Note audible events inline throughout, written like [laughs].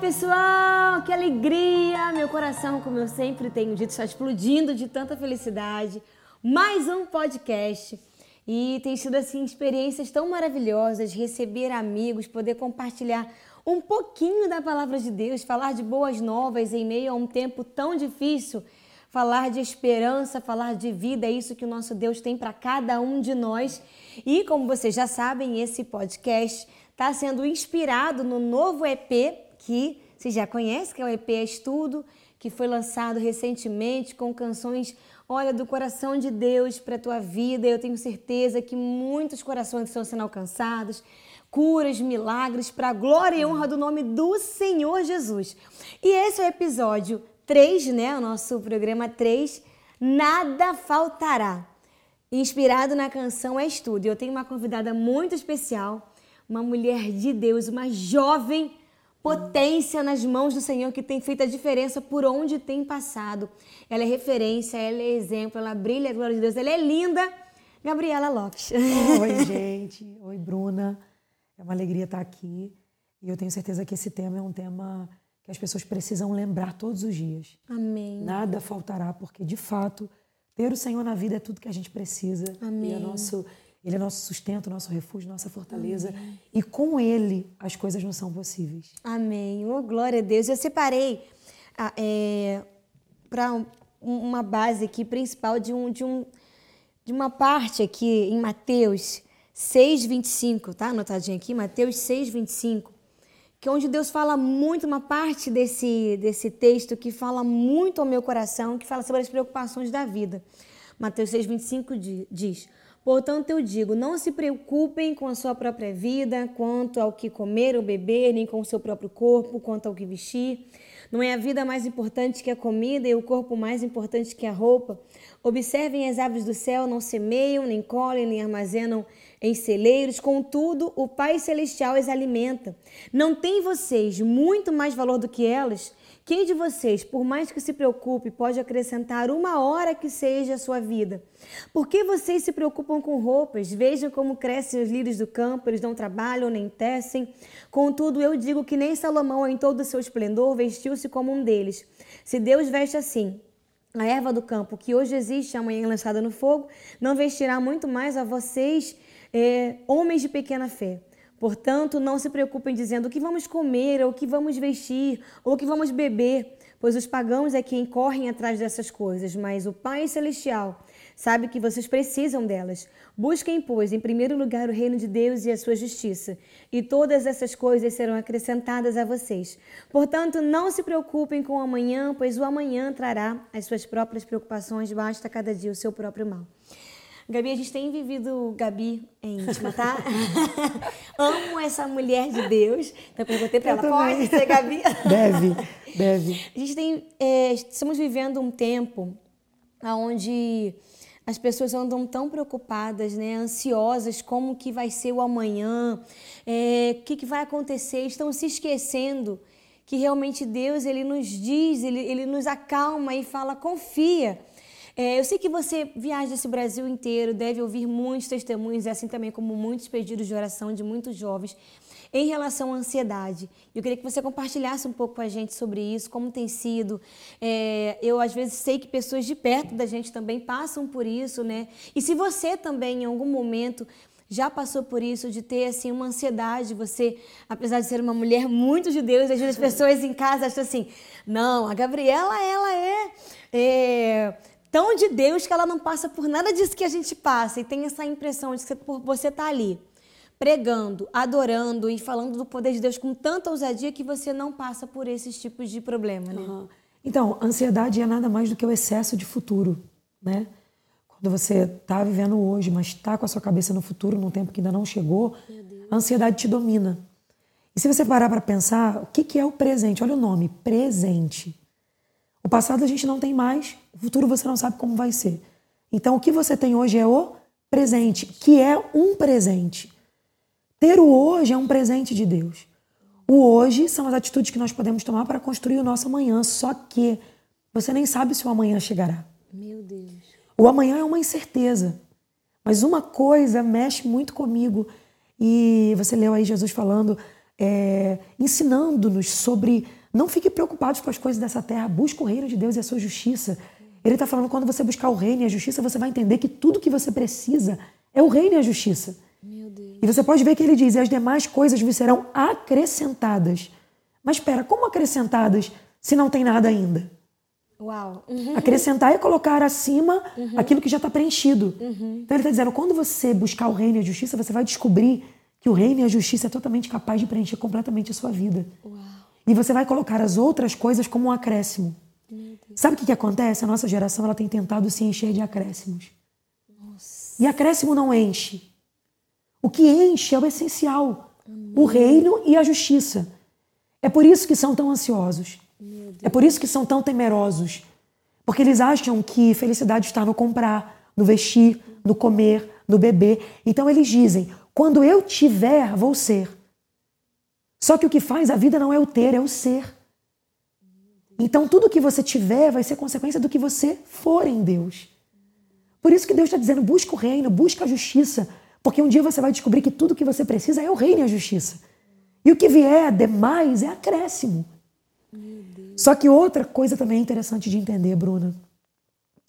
pessoal, que alegria! Meu coração, como eu sempre tenho dito, está explodindo de tanta felicidade. Mais um podcast. E tem sido assim experiências tão maravilhosas, receber amigos, poder compartilhar um pouquinho da palavra de Deus, falar de boas novas em meio a um tempo tão difícil, falar de esperança, falar de vida, é isso que o nosso Deus tem para cada um de nós. E como vocês já sabem, esse podcast está sendo inspirado no novo EP que você já conhece, que é o EP Estudo, que foi lançado recentemente com canções, olha, do coração de Deus para a tua vida. Eu tenho certeza que muitos corações estão sendo alcançados, curas, milagres, para a glória e honra do nome do Senhor Jesus. E esse é o episódio 3, né? O nosso programa 3, Nada Faltará. Inspirado na canção Estudo. Eu tenho uma convidada muito especial, uma mulher de Deus, uma jovem potência nas mãos do Senhor que tem feito a diferença por onde tem passado. Ela é referência, ela é exemplo, ela brilha a glória de Deus, ela é linda. Gabriela Lopes. [laughs] Oi, [laughs] gente. Oi, Bruna. É uma alegria estar aqui. E eu tenho certeza que esse tema é um tema que as pessoas precisam lembrar todos os dias. Amém. Nada faltará, porque de fato, ter o Senhor na vida é tudo que a gente precisa. Amém. E é nosso ele é nosso sustento, nosso refúgio, nossa fortaleza. Amém. E com Ele as coisas não são possíveis. Amém. Oh, glória a Deus. Eu separei ah, é, para um, uma base aqui principal de, um, de, um, de uma parte aqui em Mateus 6, 25, tá? Anotadinho aqui, Mateus 6, 25, que é onde Deus fala muito, uma parte desse, desse texto que fala muito ao meu coração, que fala sobre as preocupações da vida. Mateus 6, 25 diz Portanto, eu digo: não se preocupem com a sua própria vida, quanto ao que comer ou beber, nem com o seu próprio corpo, quanto ao que vestir. Não é a vida mais importante que a comida e o corpo mais importante que a roupa? Observem as aves do céu, não semeiam, nem colhem, nem armazenam em celeiros, contudo, o Pai Celestial as alimenta. Não tem vocês muito mais valor do que elas? Quem de vocês, por mais que se preocupe, pode acrescentar uma hora que seja a sua vida? Por que vocês se preocupam com roupas? Vejam como crescem os lírios do campo, eles não trabalham nem tecem. Contudo, eu digo que nem Salomão, em todo o seu esplendor, vestiu-se como um deles. Se Deus veste assim, a erva do campo, que hoje existe, amanhã lançada no fogo, não vestirá muito mais a vocês, é, homens de pequena fé. Portanto, não se preocupem dizendo o que vamos comer, ou o que vamos vestir, ou o que vamos beber, pois os pagãos é quem correm atrás dessas coisas, mas o Pai Celestial sabe que vocês precisam delas. Busquem, pois, em primeiro lugar o reino de Deus e a sua justiça, e todas essas coisas serão acrescentadas a vocês. Portanto, não se preocupem com o amanhã, pois o amanhã trará as suas próprias preocupações, basta cada dia o seu próprio mal. Gabi, a gente tem vivido Gabi em íntima, tá? [laughs] Amo essa mulher de Deus. Então perguntei para ela, também. pode ser Gabi? [laughs] Deve, deve. A gente tem, é, estamos vivendo um tempo onde as pessoas andam tão preocupadas, né, ansiosas, como que vai ser o amanhã, é, o que, que vai acontecer, estão se esquecendo que realmente Deus ele nos diz, ele, ele nos acalma e fala, confia. É, eu sei que você viaja esse Brasil inteiro, deve ouvir muitos testemunhos, assim também como muitos pedidos de oração de muitos jovens em relação à ansiedade. Eu queria que você compartilhasse um pouco com a gente sobre isso, como tem sido. É, eu, às vezes, sei que pessoas de perto da gente também passam por isso, né? E se você também, em algum momento, já passou por isso, de ter assim uma ansiedade, você, apesar de ser uma mulher muito de Deus, às vezes as pessoas em casa acham assim, não, a Gabriela, ela é, é tão de Deus que ela não passa por nada disso que a gente passa e tem essa impressão de que você estar tá ali pregando, adorando e falando do poder de Deus com tanta ousadia que você não passa por esses tipos de problema, né? Uhum. Então, ansiedade é nada mais do que o excesso de futuro, né? Quando você está vivendo hoje, mas está com a sua cabeça no futuro, num tempo que ainda não chegou, a ansiedade te domina. E se você parar para pensar, o que, que é o presente? Olha o nome, presente. O passado a gente não tem mais, o futuro você não sabe como vai ser. Então o que você tem hoje é o presente, que é um presente. Ter o hoje é um presente de Deus. O hoje são as atitudes que nós podemos tomar para construir o nosso amanhã, só que você nem sabe se o amanhã chegará. Meu Deus. O amanhã é uma incerteza. Mas uma coisa mexe muito comigo. E você leu aí Jesus falando é, ensinando-nos sobre não fique preocupados com as coisas dessa terra, busque o reino de Deus e a sua justiça. Ele está falando quando você buscar o reino e a justiça, você vai entender que tudo que você precisa é o reino e a justiça. E você pode ver que ele diz: e as demais coisas vos serão acrescentadas. Mas espera, como acrescentadas se não tem nada ainda? Uau. Uhum. [laughs] Acrescentar é colocar acima uhum. aquilo que já está preenchido. Uhum. Então ele está dizendo: quando você buscar o reino e a justiça, você vai descobrir que o reino e a justiça é totalmente capaz de preencher completamente a sua vida. Uau. E você vai colocar as outras coisas como um acréscimo. Sabe o que, que acontece? A nossa geração ela tem tentado se encher de acréscimos. Nossa. E acréscimo não enche. O que enche é o essencial: Amém. o reino e a justiça. É por isso que são tão ansiosos. É por isso que são tão temerosos. Porque eles acham que felicidade está no comprar, no vestir, no comer, no beber. Então eles dizem: quando eu tiver, vou ser. Só que o que faz a vida não é o ter, é o ser. Então tudo que você tiver vai ser consequência do que você for em Deus. Por isso que Deus está dizendo: busca o reino, busca a justiça. Porque um dia você vai descobrir que tudo que você precisa é o reino e a justiça. E o que vier demais é acréscimo. Só que outra coisa também interessante de entender, Bruna,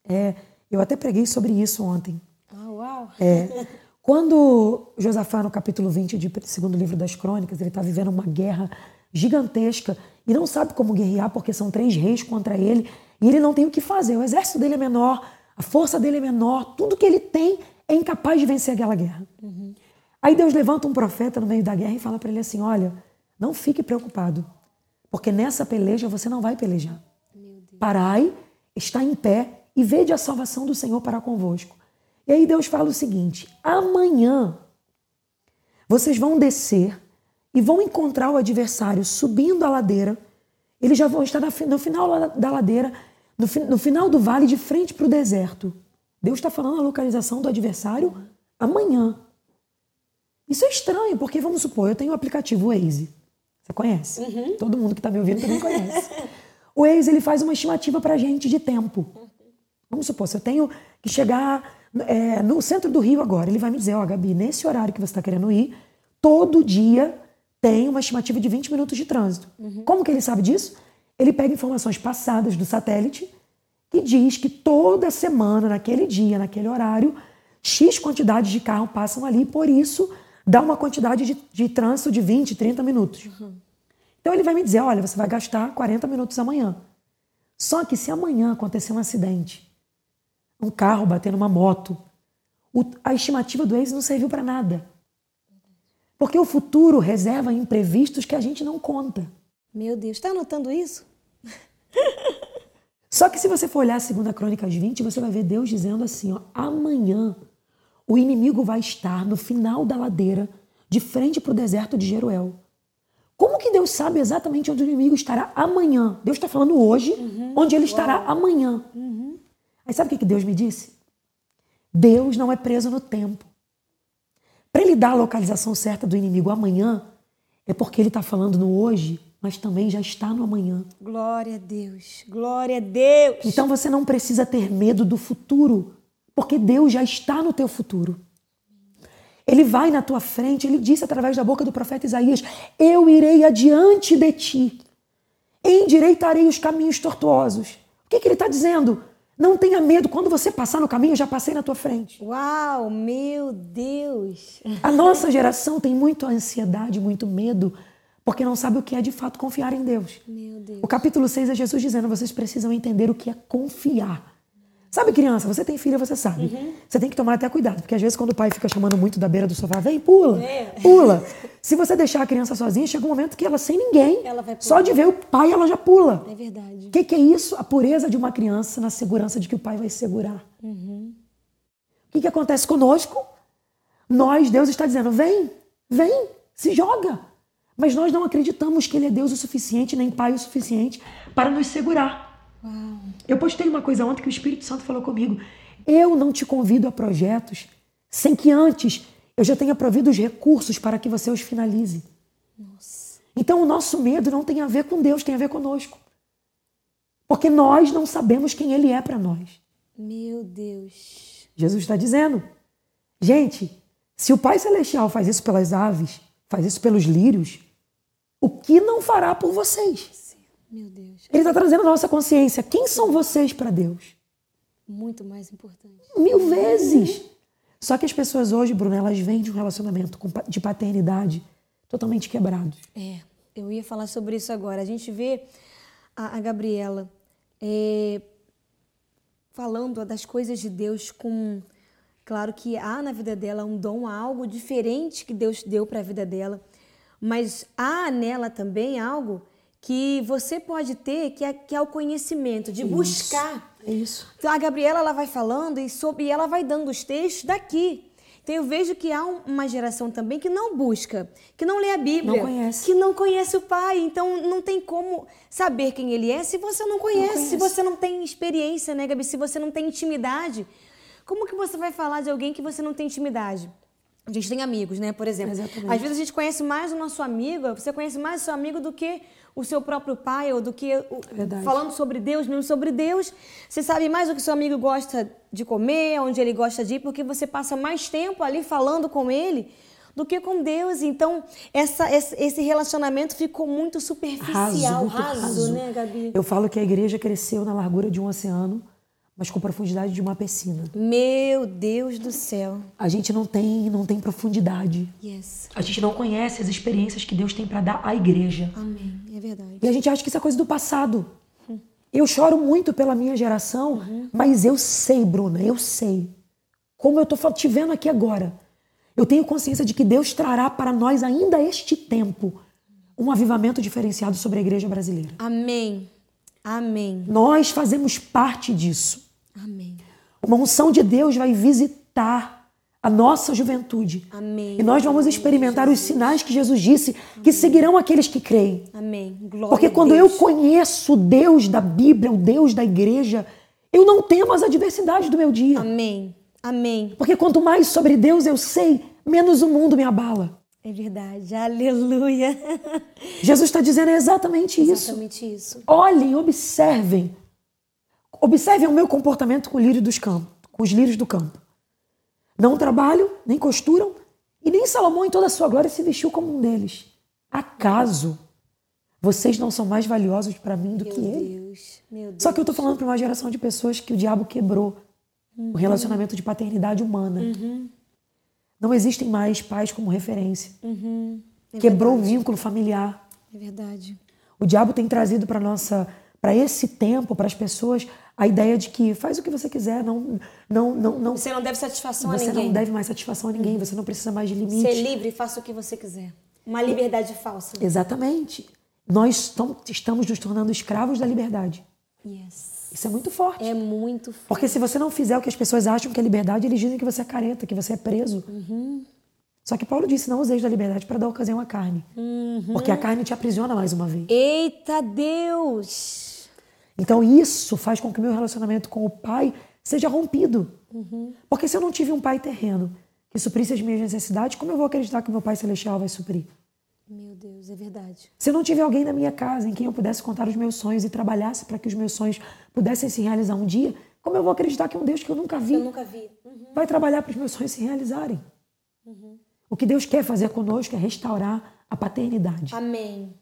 é, eu até preguei sobre isso ontem. Ah, uau! É, [laughs] quando Josafá, no capítulo 20 de segundo livro das crônicas, ele está vivendo uma guerra gigantesca e não sabe como guerrear porque são três reis contra ele e ele não tem o que fazer. O exército dele é menor, a força dele é menor, tudo que ele tem é incapaz de vencer aquela guerra. Uhum. Aí Deus levanta um profeta no meio da guerra e fala para ele assim: Olha, não fique preocupado. Porque nessa peleja você não vai pelejar. Parai, está em pé e vede a salvação do Senhor para convosco. E aí Deus fala o seguinte: amanhã vocês vão descer e vão encontrar o adversário subindo a ladeira. Eles já vão estar no final da ladeira, no, final do vale, de frente para o deserto. Deus está falando a localização do adversário amanhã. Isso é estranho, porque vamos supor, eu tenho o aplicativo Waze. Você conhece? Uhum. Todo mundo que está me ouvindo também conhece. o Waze ele faz uma estimativa para a gente de tempo. Vamos supor, se eu tenho que chegar é, no centro do Rio agora, ele vai me dizer, ó, oh, Gabi, nesse horário que você está querendo ir, todo dia tem uma estimativa de 20 minutos de trânsito. Uhum. Como que ele sabe disso? Ele pega informações passadas do satélite e diz que toda semana, naquele dia, naquele horário, X quantidades de carro passam ali, por isso dá uma quantidade de, de trânsito de 20, 30 minutos. Uhum. Então ele vai me dizer: olha, você vai gastar 40 minutos amanhã. Só que se amanhã acontecer um acidente, um carro bater numa moto, o, a estimativa do ex não serviu para nada. Porque o futuro reserva imprevistos que a gente não conta. Meu Deus, está anotando isso? Só que se você for olhar a 2 Crônicas 20, você vai ver Deus dizendo assim: ó, amanhã o inimigo vai estar no final da ladeira, de frente para o deserto de Jeruel. Como que Deus sabe exatamente onde o inimigo estará amanhã? Deus está falando hoje, uhum. onde ele estará Uau. amanhã. Uhum. Aí sabe o que Deus me disse? Deus não é preso no tempo. Para ele dar a localização certa do inimigo amanhã, é porque ele está falando no hoje, mas também já está no amanhã. Glória a Deus, glória a Deus. Então você não precisa ter medo do futuro, porque Deus já está no teu futuro. Ele vai na tua frente, ele disse através da boca do profeta Isaías: Eu irei adiante de ti, endireitarei os caminhos tortuosos. O que, que ele está dizendo? Não tenha medo, quando você passar no caminho, eu já passei na tua frente. Uau, meu Deus! A nossa geração tem muito ansiedade, muito medo, porque não sabe o que é de fato confiar em Deus. Meu Deus. O capítulo 6 é Jesus dizendo: vocês precisam entender o que é confiar. Sabe, criança, você tem filha, você sabe. Uhum. Você tem que tomar até cuidado, porque às vezes quando o pai fica chamando muito da beira do sofá, vem, pula, é. pula. Se você deixar a criança sozinha, chega um momento que ela, sem ninguém, ela só de ver o pai, ela já pula. É verdade. O que, que, é isso? A pureza de uma criança na segurança de que o pai vai segurar. Uhum. O que, que acontece conosco? Nós, Deus está dizendo, vem, vem, se joga. Mas nós não acreditamos que Ele é Deus o suficiente, nem Pai o suficiente para nos segurar. Eu postei uma coisa ontem que o Espírito Santo falou comigo. Eu não te convido a projetos sem que antes eu já tenha provido os recursos para que você os finalize. Nossa. Então o nosso medo não tem a ver com Deus, tem a ver conosco. Porque nós não sabemos quem Ele é para nós. Meu Deus. Jesus está dizendo. Gente, se o Pai Celestial faz isso pelas aves, faz isso pelos lírios, o que não fará por vocês. Meu Deus. Ele está trazendo a nossa consciência. Quem são vocês para Deus? Muito mais importante. Mil vezes. Só que as pessoas hoje, Bruna, elas vêm de um relacionamento de paternidade totalmente quebrado. É, eu ia falar sobre isso agora. A gente vê a, a Gabriela é, falando das coisas de Deus com. Claro que há na vida dela um dom, algo diferente que Deus deu para a vida dela, mas há nela também algo que você pode ter, que é, que é o conhecimento, de Isso, buscar. É isso. Então, a Gabriela ela vai falando e, sobre, ela vai dando os textos daqui. Então eu vejo que há uma geração também que não busca, que não lê a Bíblia, não conhece. que não conhece o Pai. Então não tem como saber quem ele é se você não conhece, não conhece. se você não tem experiência, né, Gabi? Se você não tem intimidade. Como que você vai falar de alguém que você não tem intimidade? A gente tem amigos, né? Por exemplo. Exatamente. Às vezes a gente conhece mais o nosso amigo, você conhece mais o seu amigo do que o seu próprio pai, ou do que o, falando sobre Deus, mesmo sobre Deus. Você sabe mais o que seu amigo gosta de comer, onde ele gosta de ir, porque você passa mais tempo ali falando com ele do que com Deus. Então, essa, esse relacionamento ficou muito superficial, raso, muito raso, raso, né, Gabi? Eu falo que a igreja cresceu na largura de um oceano mas com profundidade de uma piscina. Meu Deus do céu. A gente não tem, não tem profundidade. Yes. A gente não conhece as experiências que Deus tem para dar à igreja. Amém. É verdade. E a gente acha que isso é coisa do passado. Eu choro muito pela minha geração, uhum. mas eu sei, Bruna, eu sei. Como eu tô te vendo aqui agora. Eu tenho consciência de que Deus trará para nós ainda este tempo um avivamento diferenciado sobre a igreja brasileira. Amém. Amém. Nós fazemos parte disso. Amém. Uma unção de Deus vai visitar a nossa juventude. Amém. E nós vamos experimentar os sinais que Jesus disse que seguirão aqueles que creem. Amém. Glória Porque quando eu conheço o Deus da Bíblia, o Deus da igreja, eu não temo as adversidades do meu dia. Amém. Amém. Porque quanto mais sobre Deus eu sei, menos o mundo me abala. É verdade, aleluia. Jesus está dizendo exatamente isso. Exatamente isso. Olhem, observem Observem o meu comportamento com, lírio dos campos, com os lírios do campo. Não trabalham, nem costuram, e nem Salomão em toda a sua glória se vestiu como um deles. Acaso vocês não são mais valiosos para mim do meu que ele? Deus, meu Deus. Só que eu estou falando para uma geração de pessoas que o diabo quebrou uhum. o relacionamento de paternidade humana. Uhum. Não existem mais pais como referência. Uhum. É Quebrou verdade. o vínculo familiar. É verdade. O diabo tem trazido para nossa para esse tempo, para as pessoas, a ideia de que faz o que você quiser, não, não, não, não Você não deve satisfação a ninguém. Você não deve mais satisfação a ninguém, você não precisa mais de limite. Ser livre, faça o que você quiser. Uma liberdade falsa. Exatamente. Nós estamos nos tornando escravos da liberdade. Yes. Isso é muito forte. É muito forte. Porque se você não fizer o que as pessoas acham que é liberdade, eles dizem que você é careta, que você é preso. Uhum. Só que Paulo disse: não useis da liberdade para dar ocasião à carne. Uhum. Porque a carne te aprisiona mais uma vez. Eita Deus! Então isso faz com que o meu relacionamento com o pai seja rompido. Uhum. Porque se eu não tive um pai terreno que suprisse as minhas necessidades, como eu vou acreditar que meu pai celestial vai suprir? Meu Deus, é verdade. Se eu não tiver alguém na minha casa em quem eu pudesse contar os meus sonhos e trabalhasse para que os meus sonhos pudessem se realizar um dia, como eu vou acreditar que um Deus que eu nunca vi, eu nunca vi. Uhum. vai trabalhar para os meus sonhos se realizarem? Uhum. O que Deus quer fazer conosco é restaurar a paternidade. Amém.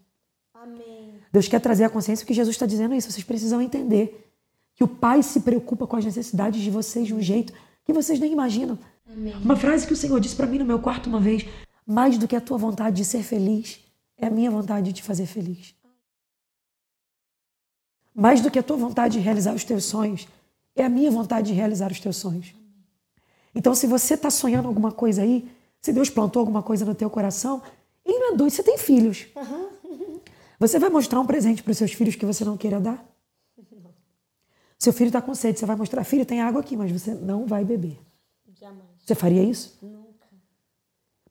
Amém. Deus quer trazer a consciência que Jesus está dizendo isso. Vocês precisam entender que o Pai se preocupa com as necessidades de vocês de um jeito que vocês nem imaginam. Amém. Uma frase que o Senhor disse para mim no meu quarto uma vez: mais do que a tua vontade de ser feliz, é a minha vontade de te fazer feliz. Mais do que a tua vontade de realizar os teus sonhos, é a minha vontade de realizar os teus sonhos. Então, se você está sonhando alguma coisa aí, se Deus plantou alguma coisa no teu coração, ele não é doido, você tem filhos. Uhum. Você vai mostrar um presente para os seus filhos que você não queira dar? Não. Seu filho está com sede, você vai mostrar, filho, tem água aqui, mas você não vai beber. Jamais. Você faria isso? Nunca.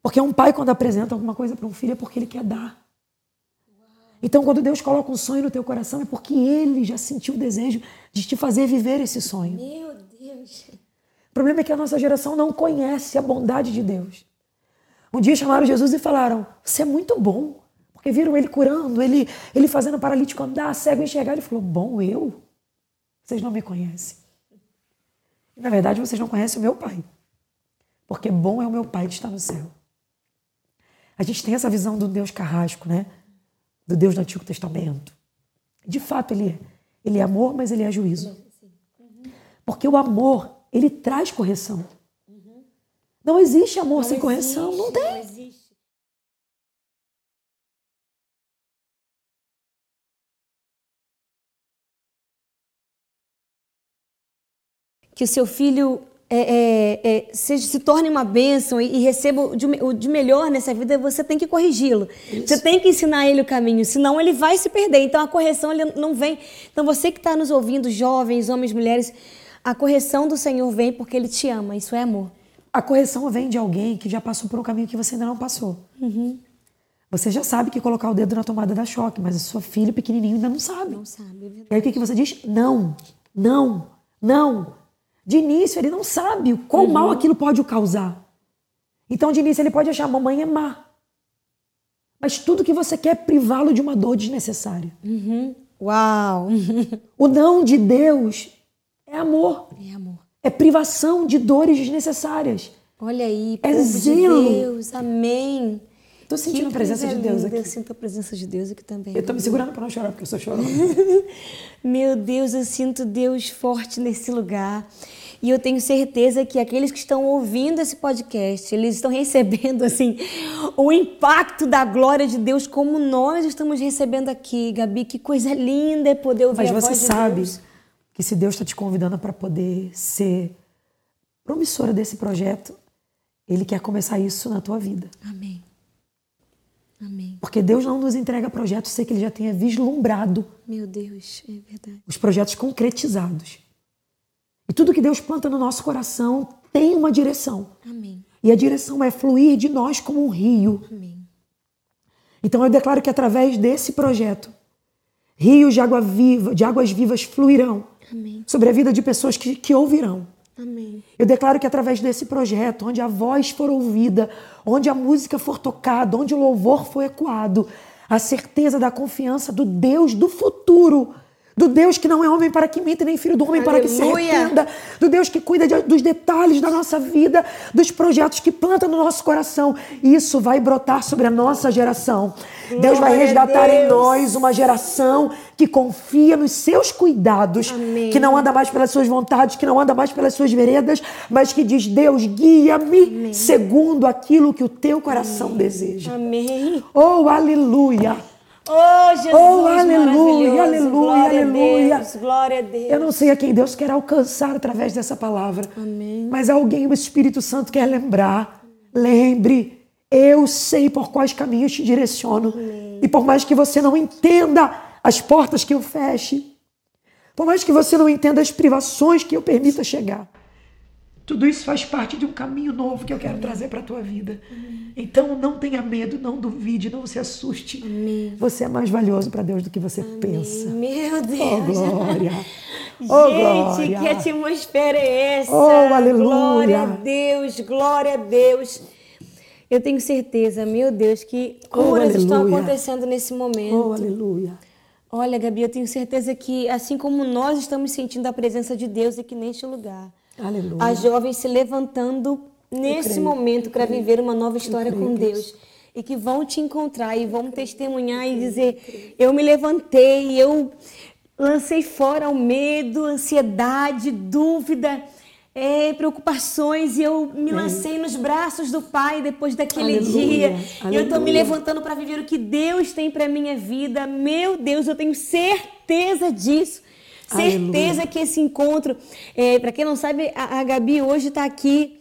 Porque um pai, quando apresenta alguma coisa para um filho, é porque ele quer dar. Uau. Então, quando Deus coloca um sonho no teu coração, é porque Ele já sentiu o desejo de te fazer viver esse sonho. Meu Deus. O problema é que a nossa geração não conhece a bondade de Deus. Um dia chamaram Jesus e falaram: Você é muito bom. Porque viram ele curando, ele, ele fazendo paralítico andar, cego enxergar. Ele falou: Bom, eu? Vocês não me conhecem. E, na verdade, vocês não conhecem o meu pai. Porque bom é o meu pai que está no céu. A gente tem essa visão do Deus carrasco, né? do Deus do Antigo Testamento. De fato, ele é. Ele é amor, mas ele é juízo. Porque o amor, ele traz correção. Não existe amor Não sem existe, correção. Não tem. Que o seu filho é, é, é, seja, se torne uma bênção e, e receba o de, o de melhor nessa vida, você tem que corrigi-lo. Você tem que ensinar ele o caminho, senão ele vai se perder. Então a correção ele não vem. Então você que está nos ouvindo, jovens, homens, mulheres, a correção do Senhor vem porque ele te ama. Isso é amor. A correção vem de alguém que já passou por um caminho que você ainda não passou. Você já sabe que colocar o dedo na tomada dá choque, mas a sua filha pequenininho ainda não sabe. Não sabe, é. E aí o que, que você diz? Não, não, não. De início ele não sabe o quão mal aquilo pode o causar. Então de início ele pode achar a mamãe é má. Mas tudo que você quer é privá-lo de uma dor desnecessária. Uau! [laughs] O não de Deus é amor, É amor. é privação de dores desnecessáas. Olha aí, É povo zelo. de Deus, amém. Tô sentindo a presença de Deus linda. aqui. Eu sinto a presença de Deus aqui também. Eu tô me segurando para não chorar, porque eu sou chorona. [laughs] Meu Deus, eu sinto Deus forte nesse lugar. E eu tenho certeza que aqueles que estão ouvindo esse podcast, eles estão recebendo [laughs] assim o impacto da glória de Deus como nós estamos recebendo aqui, Gabi. Que coisa linda é poder ouvir Mas a você voz de sabe Deus. que se Deus está te convidando para poder ser promissora desse projeto, Ele quer começar isso na tua vida. Amém. Amém. Porque Deus não nos entrega projetos sem que Ele já tenha vislumbrado Meu Deus, é verdade. os projetos concretizados. E tudo que Deus planta no nosso coração tem uma direção. Amém. E a direção é fluir de nós como um rio. Amém. Então eu declaro que através desse projeto, rios de, água viva, de águas vivas fluirão Amém. sobre a vida de pessoas que, que ouvirão. Amém. Eu declaro que através desse projeto, onde a voz for ouvida, onde a música for tocada, onde o louvor for ecoado, a certeza da confiança do Deus do futuro, do Deus que não é homem para que minta, nem filho do homem para que se Aleluia. arrependa, do Deus que cuida de- dos detalhes da nossa vida, dos projetos que planta no nosso coração. Isso vai brotar sobre a nossa geração. Deus vai Glória resgatar em Deus. nós uma geração que confia nos seus cuidados, Amém. que não anda mais pelas suas vontades, que não anda mais pelas suas veredas, mas que diz: Deus, guia-me segundo aquilo que o teu coração deseja. Amém. Oh, aleluia! Oh, Jesus, Oh, aleluia, aleluia, glória aleluia. A Deus, glória a Deus. Eu não sei a quem Deus quer alcançar através dessa palavra, Amém. mas alguém o Espírito Santo quer lembrar. Lembre, eu sei por quais caminhos te direciono. E por mais que você não entenda as portas que eu feche, por mais que você não entenda as privações que eu permita chegar, tudo isso faz parte de um caminho novo que eu quero trazer para a tua vida. Então não tenha medo, não duvide, não se assuste. Você é mais valioso para Deus do que você pensa. Meu Oh, Deus. glória! [laughs] Gente, Oh, glória! que atmosfera é essa? Oh, aleluia! Glória a Deus, glória a Deus. Eu tenho certeza, meu Deus, que Oh, curas estão aleluia! acontecendo nesse momento. Oh, aleluia! Olha, Gabi, eu tenho certeza que, assim como nós estamos sentindo a presença de Deus aqui neste lugar, Aleluia. as jovens se levantando nesse momento para viver uma nova história com Deus. Deus. E que vão te encontrar e vão testemunhar e dizer: Eu me levantei, eu lancei fora o medo, ansiedade, dúvida, eh, preocupações, e eu me lancei nos braços do Pai depois daquele Aleluia, dia. E eu estou me aleluia. levantando para viver o que Deus tem para minha vida. Meu Deus, eu tenho certeza disso. Certeza Aleluia. que esse encontro, para quem não sabe, a, a Gabi hoje está aqui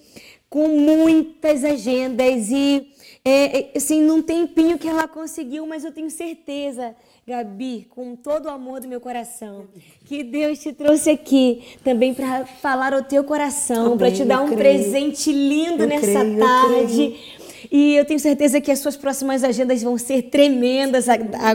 com muitas agendas e é, é, assim, num tempinho que ela conseguiu, mas eu tenho certeza, Gabi, com todo o amor do meu coração, que Deus te trouxe aqui também para falar ao teu coração, para te dar um creio. presente lindo Eu nessa creio, tarde. E eu tenho certeza que as suas próximas agendas vão ser tremendas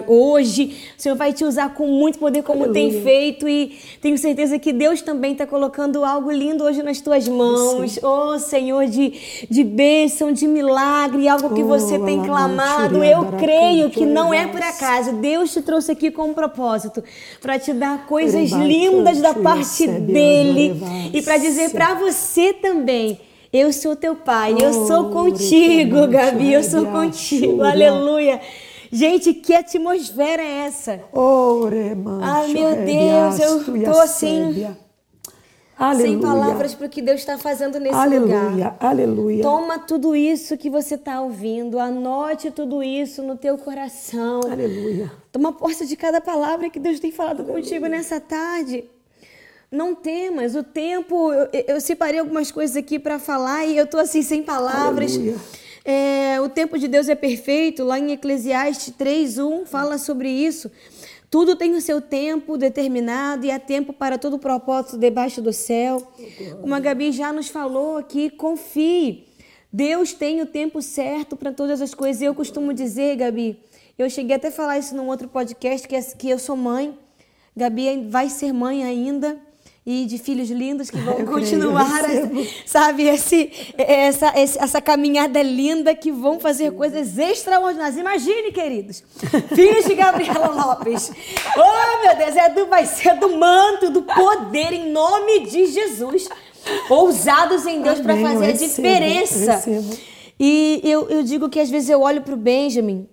hoje. O Senhor vai te usar com muito poder, como tem Aleluia. feito. E tenho certeza que Deus também está colocando algo lindo hoje nas tuas mãos. Oh, Senhor, de, de bênção, de milagre, algo que Oh, você tem clamado. Eu creio que não é por acaso. Deus te trouxe aqui com um propósito para te dar coisas lindas da parte dele e para dizer para você também. Eu sou teu pai, eu sou contigo, Gabi, eu sou contigo, aleluia. Gente, que atmosfera é essa? Ore, Ai, meu Deus, eu tô assim. Aleluia. Sem palavras para o que Deus está fazendo nesse aleluia, lugar. Aleluia. Toma tudo isso que você está ouvindo, anote tudo isso no teu coração. Aleluia. Toma posse de cada palavra que Deus tem falado aleluia. contigo nessa tarde. Não temas, o tempo. Eu, eu separei algumas coisas aqui para falar e eu tô assim sem palavras. É, o tempo de Deus é perfeito. Lá em Eclesiastes 3:1 fala sobre isso. Tudo tem o seu tempo determinado e há tempo para todo propósito debaixo do céu. Como a Gabi já nos falou aqui, confie. Deus tem o tempo certo para todas as coisas. Eu costumo dizer, Gabi, eu cheguei até a falar isso num outro podcast, que, é, que eu sou mãe. Gabi vai ser mãe ainda e de filhos lindos que [laughs] vão eu continuar, creio, sabe, esse, essa, essa caminhada linda que vão fazer coisas extraordinárias. Imagine, queridos, [laughs] filhos de Gabriela Lopes. Oh, meu Deus, é do, vai ser do manto, do poder, em nome de Jesus. Ousados em Deus para fazer a diferença. E eu, eu digo que às vezes eu olho para o Benjamin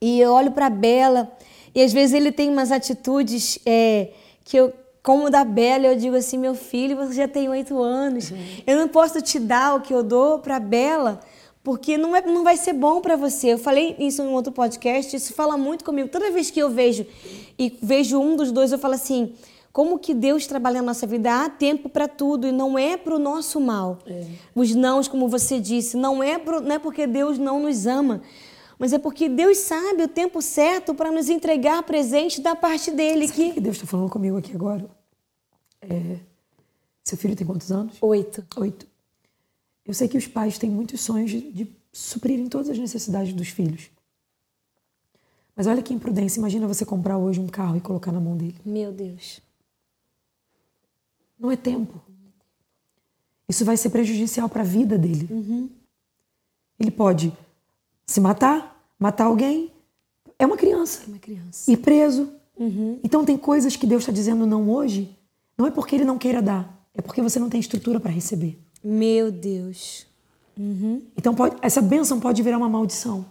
e eu olho para a Bela e às vezes ele tem umas atitudes é, que eu como da Bela, eu digo assim, meu filho, você já tem oito anos. Uhum. Eu não posso te dar o que eu dou para Bela, porque não, é, não vai ser bom para você. Eu falei isso em outro podcast, isso fala muito comigo. Toda vez que eu vejo e vejo um dos dois, eu falo assim, como que Deus trabalha na nossa vida? Há tempo para tudo e não é para o nosso mal. É. Os nãos, como você disse, não é, pro, não é porque Deus não nos ama, mas é porque Deus sabe o tempo certo para nos entregar presente da parte dele. Sabe que... que Deus está falando comigo aqui agora? É... Seu filho tem quantos anos? Oito. Oito. Eu sei que os pais têm muitos sonhos de, de suprirem todas as necessidades dos filhos. Mas olha que imprudência. Imagina você comprar hoje um carro e colocar na mão dele. Meu Deus. Não é tempo. Isso vai ser prejudicial para a vida dele. Uhum. Ele pode se matar, matar alguém. É uma criança. É uma criança. Ir preso. Uhum. Então tem coisas que Deus está dizendo não hoje não é porque ele não queira dar, é porque você não tem estrutura para receber. Meu Deus. Uhum. Então pode, essa bênção pode virar uma maldição.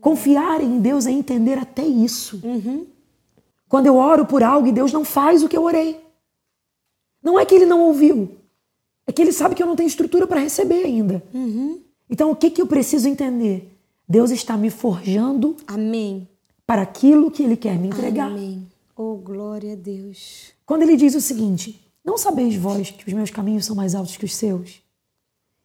Confiar em Deus é entender até isso. Uhum. Quando eu oro por algo e Deus não faz o que eu orei. Não é que ele não ouviu, é que ele sabe que eu não tenho estrutura para receber ainda. Uhum. Então o que, que eu preciso entender? Deus está me forjando Amém. para aquilo que ele quer me entregar. Amém. Oh, glória a Deus. Quando ele diz o seguinte: Não sabeis vós que os meus caminhos são mais altos que os seus?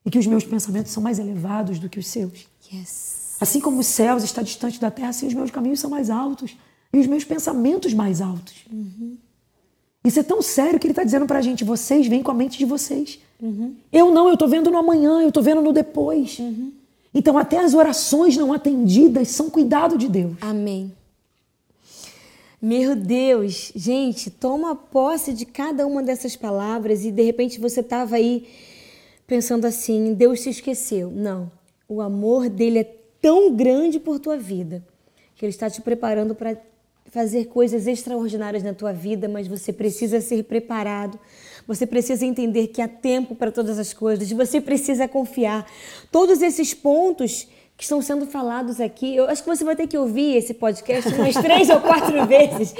E que os meus pensamentos são mais elevados do que os seus? Yes. Assim como os céus estão distantes da terra, assim os meus caminhos são mais altos e os meus pensamentos mais altos. Uhum. Isso é tão sério que ele está dizendo para a gente: vocês vêm com a mente de vocês. Uhum. Eu não, eu estou vendo no amanhã, eu estou vendo no depois. Uhum. Então, até as orações não atendidas são cuidado de Deus. Amém. Meu Deus, gente, toma posse de cada uma dessas palavras e de repente você estava aí pensando assim: Deus se esqueceu. Não, o amor dele é tão grande por tua vida que ele está te preparando para fazer coisas extraordinárias na tua vida, mas você precisa ser preparado. Você precisa entender que há tempo para todas as coisas. Você precisa confiar. Todos esses pontos que estão sendo falados aqui. Eu acho que você vai ter que ouvir esse podcast umas três ou quatro [laughs] vezes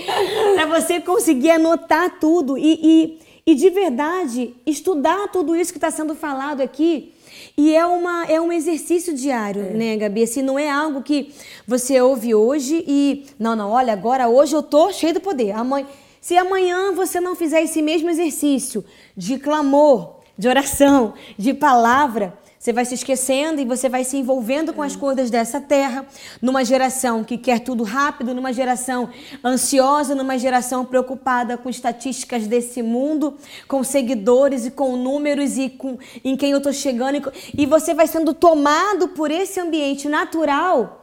para você conseguir anotar tudo e, e, e, de verdade estudar tudo isso que está sendo falado aqui. E é, uma, é um exercício diário, é. né, Gabi? Assim, não é algo que você ouve hoje e. Não, não, olha, agora hoje eu tô cheio do poder. Amanhã, se amanhã você não fizer esse mesmo exercício de clamor, de oração, de palavra, você vai se esquecendo e você vai se envolvendo com as coisas dessa terra, numa geração que quer tudo rápido, numa geração ansiosa, numa geração preocupada com estatísticas desse mundo, com seguidores e com números e com em quem eu estou chegando. E você vai sendo tomado por esse ambiente natural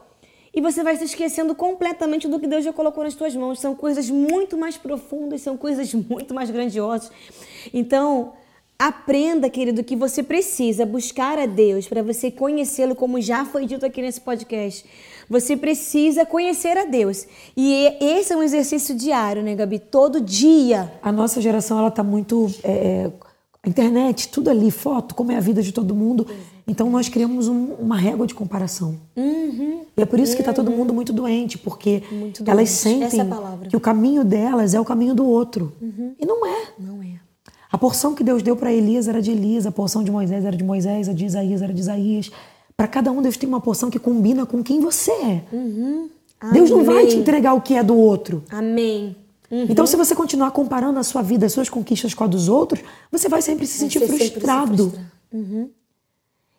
e você vai se esquecendo completamente do que Deus já colocou nas tuas mãos. São coisas muito mais profundas, são coisas muito mais grandiosas. Então, Aprenda, querido, que você precisa buscar a Deus para você conhecê-lo, como já foi dito aqui nesse podcast. Você precisa conhecer a Deus. E esse é um exercício diário, né, Gabi? Todo dia. A nossa geração, ela tá muito. É, a internet, tudo ali, foto, como é a vida de todo mundo. Então nós criamos um- uma régua de comparação. E é por isso que está todo mundo muito doente, porque Uhum. Muito elas doente. sentem Essa é palavra. que o caminho delas é o caminho do outro. E não é. Não é. A porção que Deus deu para Elias era de Elias, a porção de Moisés era de Moisés, a de Isaías era de Isaías. Para cada um, Deus tem uma porção que combina com quem você é. Deus não vai te entregar o que é do outro. Amém. Então, se você continuar comparando a sua vida, as suas conquistas com a dos outros, você vai sempre se sentir sempre se frustrado. frustrar.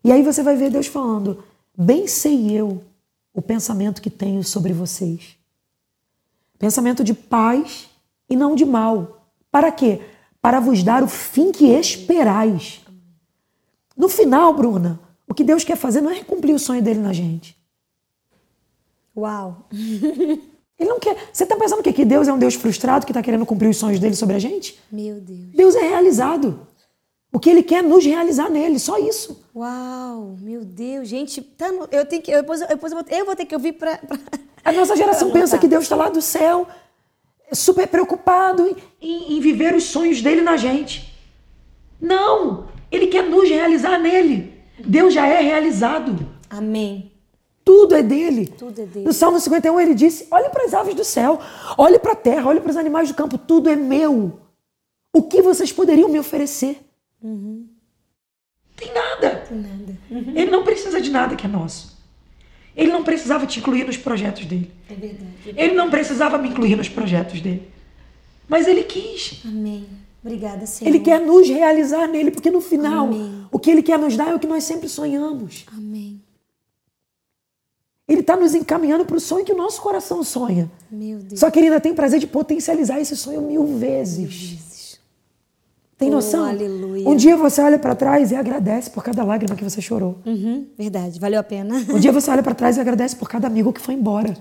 E aí você vai ver Deus falando: Bem sei eu o pensamento que tenho sobre vocês. Pensamento de paz e não de mal. Para quê? Para vos dar o fim que esperais. No final, Bruna, o que Deus quer fazer não é cumprir o sonho dele na gente. Uau. [laughs] Ele não quer. Você está pensando o quê? Que Deus é um Deus frustrado que está querendo cumprir os sonhos dele sobre a gente? Meu Deus. Deus é realizado. O que ele quer é nos realizar nele, só isso. Uau, meu Deus, gente, tá no- eu tenho que, eu, depois, eu, depois eu, vou, eu vou ter que ouvir pra, pra- A nossa geração pensa que Deus está lá do céu, super preocupado em, em- viver os sonhos dele na gente. Não! Ele quer nos realizar nele. Deus já é realizado. Amém. Tudo é dele. Tudo é dele. No Salmo 51 ele disse: olhe para as aves do céu, olhe para a terra, olhe para os animais do campo, tudo é meu. O que vocês poderiam me oferecer? Tem nada. Uhum. Nada. Ele não precisa de nada que é nosso. Ele não precisava te incluir nos projetos dele. É verdade. Ele não precisava me incluir nos projetos dele. Mas ele quis. Amém. Obrigada, Senhor. Ele quer nos realizar nele, porque no final, Amém. o que ele quer nos dar é o que nós sempre sonhamos. Amém. Ele está nos encaminhando para o sonho que o nosso coração sonha. Meu Deus. Só que ele ainda tem prazer de potencializar esse sonho mil vezes. Jesus. Tem Oh, noção? aleluia. Um dia você olha para trás e agradece por cada lágrima que você chorou. Uhum, verdade, valeu a pena. Um dia você [laughs] olha para trás e agradece por cada amigo que foi embora.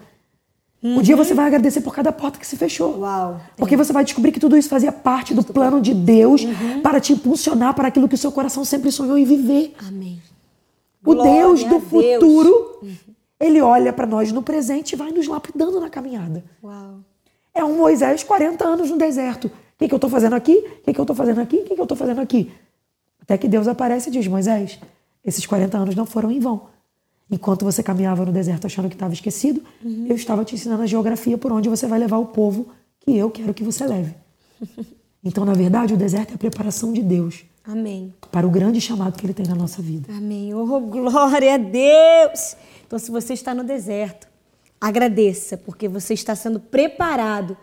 Um dia você vai agradecer por cada porta que se fechou. Uhum. Uau. Porque você vai descobrir que tudo isso fazia parte do plano de Deus Uhum. para te impulsionar para aquilo que o seu coração sempre sonhou em viver. Amém. O Glória Deus do Deus. futuro, ele olha para nós no presente e vai nos lapidando na caminhada. Uau. É um Moisés 40 anos no deserto. O que, que eu estou fazendo aqui? O que, que eu estou fazendo aqui? O que, que eu estou fazendo aqui? Até que Deus aparece e diz: Moisés, esses 40 anos não foram em vão. Enquanto você caminhava no deserto achando que estava esquecido, eu estava te ensinando a geografia por onde você vai levar o povo que eu quero que você leve. [laughs] Então, na verdade, o deserto é a preparação de Deus Amém. para o grande chamado que ele tem na nossa vida. Amém. Oh, glória a Deus. Então, se você está no deserto, agradeça, porque você está sendo preparado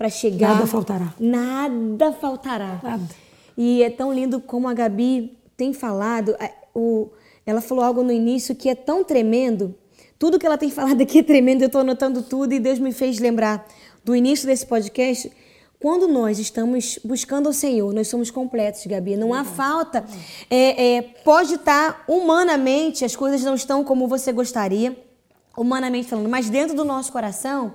para chegar. Nada faltará. Nada faltará. Nada. E é tão lindo como a Gabi tem falado. o- ela falou algo no início que é tão tremendo. Tudo que ela tem [laughs] falado aqui é tremendo, eu estou anotando tudo e Deus me fez lembrar do início desse podcast. Quando nós estamos buscando o Senhor, nós somos completos, Gabi. Não há falta. É, é, pode estar humanamente, as coisas não estão como você gostaria, humanamente falando, mas dentro do nosso coração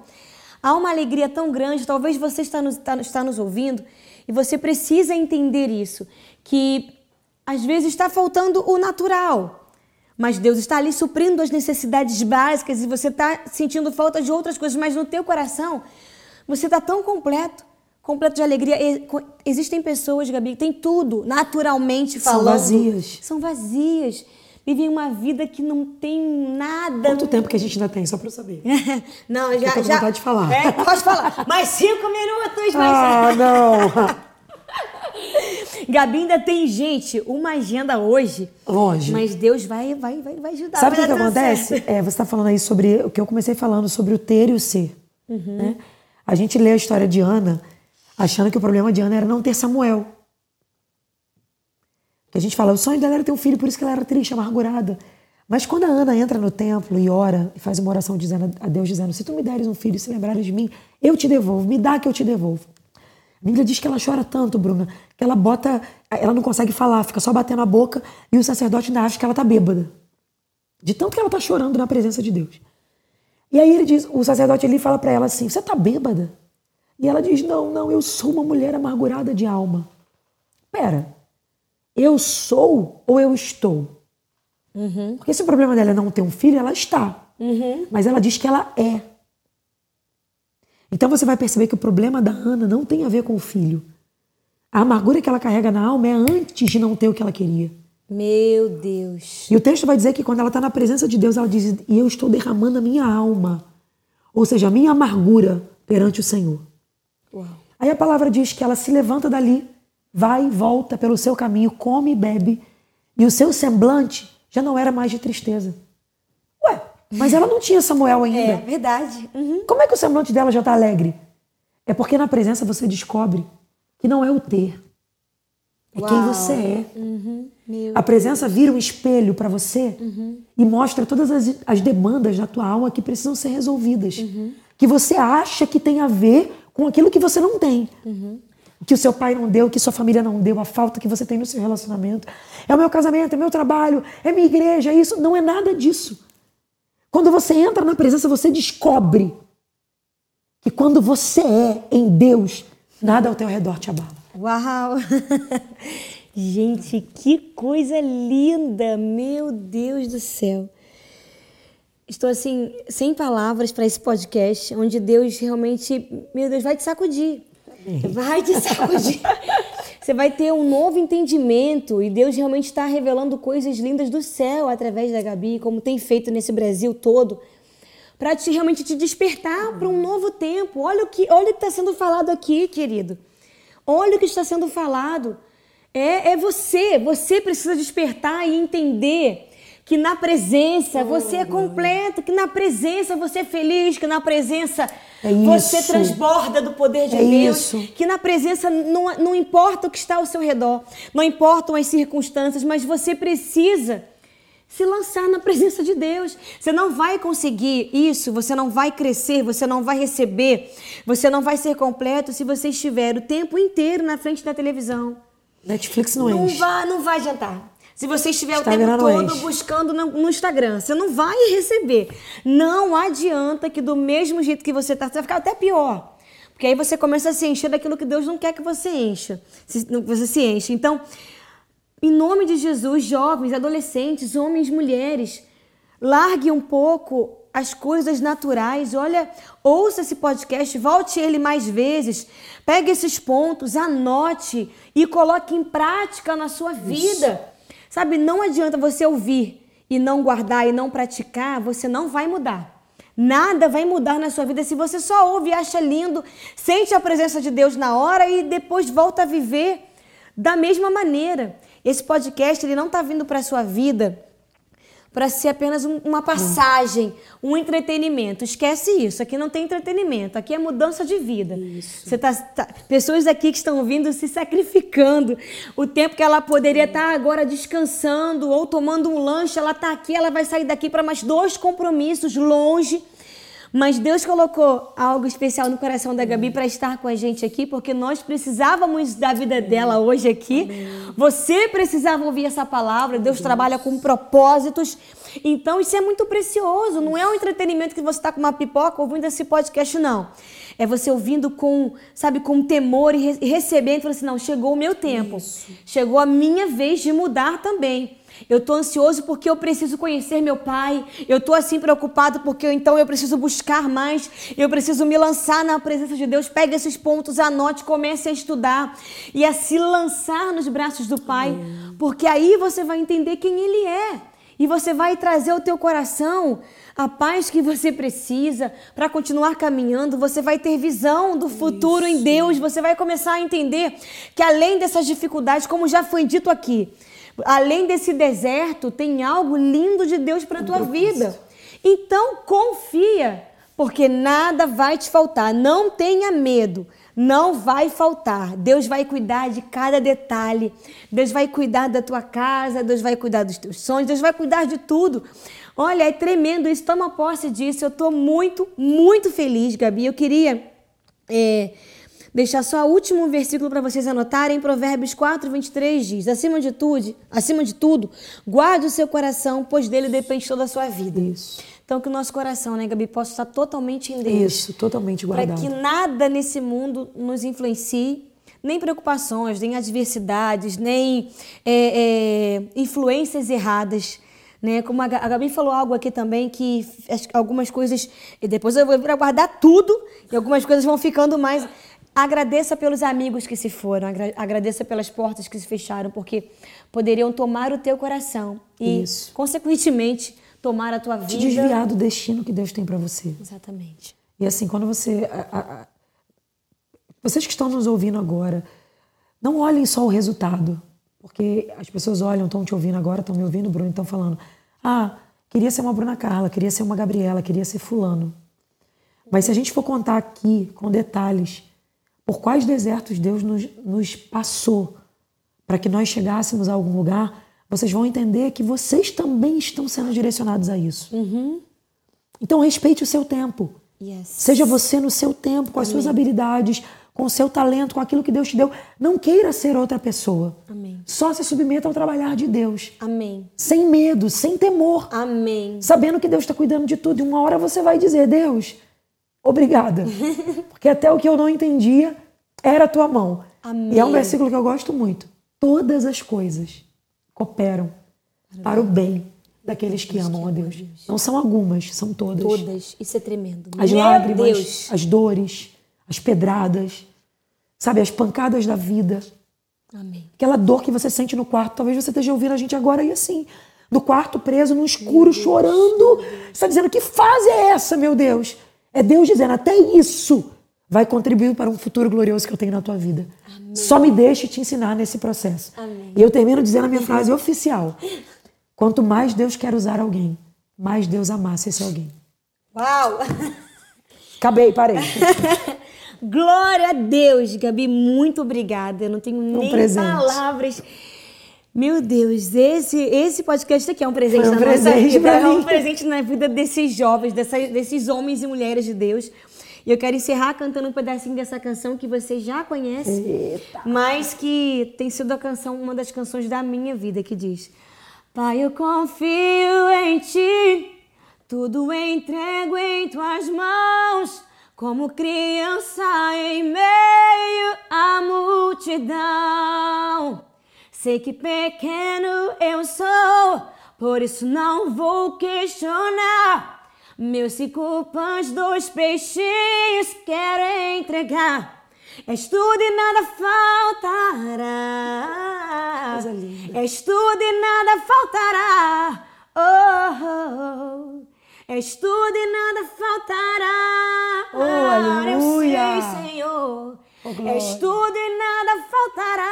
há uma alegria tão grande. Talvez você está nos, está, está nos ouvindo e você precisa entender isso, que às vezes está faltando o natural. Mas Deus está ali suprindo as necessidades básicas e você está sentindo falta de outras coisas, mas no teu coração você está tão completo, completo de alegria. Existem pessoas, Gabi, que têm tudo, naturalmente São falando. vazias. São vazias. Vivem uma vida que não tem nada. Quanto tempo que a gente ainda tem, só para eu saber? [laughs] Não, Eu já. tô com já... vontade de falar. É, pode falar. Mais cinco minutos, mais Ah, não! [laughs] Gabi ainda tem gente, uma agenda hoje. Longe. Mas Deus vai, vai, vai, vai ajudar. Sabe o que, que acontece? É, você está falando aí sobre o que eu comecei falando sobre o ter e o ser. Uhum. né? A gente lê a história de Ana achando que o problema de Ana era não ter Samuel. Que a gente fala, o sonho dela era ter um filho, por isso que ela era triste, amargurada. Mas quando a Ana entra no templo e ora e faz uma oração dizendo a Deus dizendo: "Se tu me deres um filho e se lembrares de mim, eu te devolvo, me dá que eu te devolvo". A Bíblia diz que ela chora tanto, Bruna, que ela bota, ela não consegue falar, fica só batendo a boca e o sacerdote ainda acha que ela tá bêbada. De tanto que ela tá chorando na presença de Deus. E aí ele diz, o sacerdote ali fala para ela assim: "Você tá bêbada?" E ela diz: "Não, não, eu sou uma mulher amargurada de alma." Pera. Eu sou ou eu estou? Porque se o problema dela é não ter um filho, ela está. Mas ela diz que ela é. Então você vai perceber que o problema da Ana não tem a ver com o filho. A amargura que ela carrega na alma é antes de não ter o que ela queria. Meu Deus. E o texto vai dizer que quando ela está na presença de Deus, ela diz: E eu estou derramando a minha alma, ou seja, a minha amargura perante o Senhor. Uau. Aí a palavra diz que ela se levanta dali, vai e volta pelo seu caminho, come e bebe, e o seu semblante já não era mais de tristeza. Ué, mas ela não tinha Samuel [laughs] ainda. É verdade. Uhum. Como é que o semblante dela já está alegre? É porque na presença você descobre que não é o ter, é quem Uau. você é. Uhum. A presença vira um espelho para você e mostra todas as, as demandas da tua alma que precisam ser resolvidas. Que você acha que tem a ver com aquilo que você não tem. Que o seu pai não deu, que sua família não deu, a falta que você tem no seu relacionamento. É o meu casamento, é meu trabalho, é minha igreja, é isso. Não é nada disso. Quando você entra na presença, você descobre que quando você é em Deus, nada ao teu redor te abala. Uau! [laughs] Gente, que coisa linda! Meu Deus do céu. Estou assim, sem palavras para esse podcast, onde Deus realmente, meu Deus, vai te sacudir. Vai te sacudir. [laughs] Você vai ter um novo entendimento e Deus realmente está revelando coisas lindas do céu através da Gabi, como tem feito nesse Brasil todo, para te realmente te despertar para um novo tempo. Olha o que, olha o que está sendo falado aqui, querido. Olha o que está sendo falado. É, é você. Você precisa despertar e entender que na presença você é completo, que na presença você é feliz, que na presença É você transborda do poder de É Deus, isso. que na presença não, não importa o que está ao seu redor, não importam as circunstâncias, mas você precisa se lançar na presença de Deus. Você não vai conseguir isso, você não vai crescer, você não vai receber, você não vai ser completo se você estiver o tempo inteiro na frente da televisão. Netflix não, Não enche. vai, não vai adiantar. Se você estiver Instagram o tempo todo buscando no, Instagram, você não vai receber. Não adianta que do mesmo jeito que você está, você vai ficar até pior. Porque aí você começa a se encher daquilo que Deus não quer que você encha. Você se enche. Então, em nome de Jesus, jovens, adolescentes, homens, mulheres, largue um pouco as coisas naturais. Olha, ouça esse podcast, volte ele mais vezes. Pegue esses pontos, anote e coloque em prática na sua vida. Sabe, não adianta você ouvir e não guardar e não praticar, você não vai mudar. Nada vai mudar na sua vida se você só ouve e acha lindo, sente a presença de Deus na hora e depois volta a viver da mesma maneira. Esse podcast ele não está vindo para a sua vida para ser apenas um- uma passagem, um entretenimento. Esquece isso. Aqui não tem entretenimento. Aqui é mudança de vida. Você tá, tá- pessoas aqui que estão vindo se sacrificando. O tempo que ela poderia estar agora descansando ou tomando um lanche, ela está aqui. Ela vai sair daqui para mais dois compromissos longe. Mas Deus colocou algo especial no coração da Gabi para estar com a gente aqui, porque nós precisávamos da vida dela hoje aqui. Você precisava ouvir essa palavra. Deus trabalha com propósitos. Então, isso é muito precioso. Não é um entretenimento que você está com uma pipoca ouvindo esse podcast, não. É você ouvindo com, sabe, com temor e, re- e recebendo. Falando assim, não, chegou o meu tempo. Chegou a minha vez de mudar também. Eu tô ansioso porque eu preciso conhecer meu pai. Eu tô assim preocupado porque então eu preciso buscar mais. Eu preciso me lançar na presença de Deus. Pega esses pontos, anote, comece a estudar e a se lançar nos braços do pai, porque aí você vai entender quem ele é. E você vai trazer ao teu coração a paz que você precisa para continuar caminhando. Você vai ter visão do futuro em Deus. Você vai começar a entender que além dessas dificuldades, como já foi dito aqui, além desse deserto, tem algo lindo de Deus para a tua vida. Então confia, porque nada vai te faltar. Não tenha medo. Não vai faltar. Deus vai cuidar de cada detalhe. Deus vai cuidar da tua casa, Deus vai cuidar dos teus sonhos, Deus vai cuidar de tudo. Olha, é tremendo isso. Toma posse disso. Eu estou muito, muito feliz, Gabi. Eu queria é, deixar só o último versículo para vocês anotarem. Provérbios 4, 23 diz: acima de, tudo, acima de tudo, guarde o seu coração, pois dele depende toda a sua vida. Isso. Então, que o nosso coração, né, Gabi, possa estar totalmente em Deus Isso, totalmente para guardado. que nada nesse mundo nos influencie, nem preocupações, nem adversidades, nem é, é, influências erradas. Né? Como a Ga- a Gabi falou algo aqui também, que as- algumas coisas. E depois eu vou guardar tudo, e algumas coisas vão ficando mais. Agradeça pelos amigos que se foram, agra- agradeça pelas portas que se fecharam, porque poderiam tomar o teu coração e, Isso. consequentemente, tomar a tua Te vida. desviar do destino que Deus tem para você. Exatamente. E assim, quando você. a- a- vocês que estão nos ouvindo agora, não olhem só o resultado. Porque as pessoas olham, estão te ouvindo agora, estão me ouvindo, Bruno, estão falando: ah, queria ser uma Bruna Carla, queria ser uma Gabriela, queria ser Fulano. Mas se a gente for contar aqui com detalhes por quais desertos Deus nos, nos passou para que nós chegássemos a algum lugar, vocês vão entender que vocês também estão sendo direcionados a isso. Então respeite o seu tempo. Yes. Seja você no seu tempo, com as suas habilidades, com o seu talento, com aquilo que Deus te deu. Não queira ser outra pessoa. Amém. Só se submeta ao trabalhar de Deus. Amém. Sem medo, sem temor. Amém. Sabendo que Deus está cuidando de tudo. E uma hora você vai dizer, Deus, obrigada. [laughs] Porque até o que eu não entendia era a tua mão. Amém. E é um versículo que eu gosto muito. Todas as coisas cooperam para o bem daqueles que amam a Deus. Não são algumas, são todas. Todas. Isso é tremendo. As Meu lágrimas, Deus. as dores, as pedradas, sabe, as pancadas da vida. Amém. Aquela dor que você sente no quarto. Talvez você esteja ouvindo a gente agora e assim, no quarto, preso, no escuro, chorando. Você está dizendo, que fase é essa, meu Deus? É Deus dizendo, até isso vai contribuir para um futuro glorioso que eu tenho na tua vida. Só me deixe te ensinar nesse processo. Amém. E eu termino dizendo a minha frase oficial. Quanto mais Deus quer usar alguém, mais Deus amasse esse alguém. Uau! Acabei, parei. [laughs] Glória a Deus, Gabi, muito obrigada. Eu não tenho nem Um presente. palavras. Meu Deus, esse, esse podcast aqui é um presente Foi um na nossa presente vida, pra é um presente na vida desses jovens, desses homens e mulheres de Deus. E eu quero encerrar cantando um pedacinho dessa canção que vocês já conhecem, mas que tem sido a canção, uma das canções da minha vida, que diz: Pai, eu confio em ti, tudo entrego em tuas mãos, como criança em meio à multidão. Sei que pequeno eu sou, por isso não vou questionar. Meus cinco pães, dois peixes, quero entregar. És tudo e nada faltará. És tudo e nada faltará. Oh, oh, oh. És tudo e nada faltará. Oh, aleluia. Eu sei, Senhor. Oh. És tudo e nada faltará.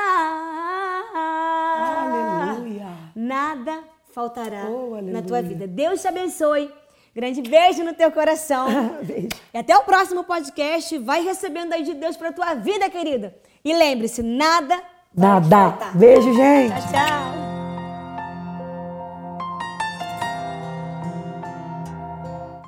Aleluia. Nada faltará Oh, na tua vida. Deus te abençoe. Grande beijo no teu coração. [laughs] Beijo. E até o próximo podcast. Vai recebendo aí de Deus pra tua vida, querida. E lembre-se, nada Nada. faltar. Beijo, gente. Tchau, tchau.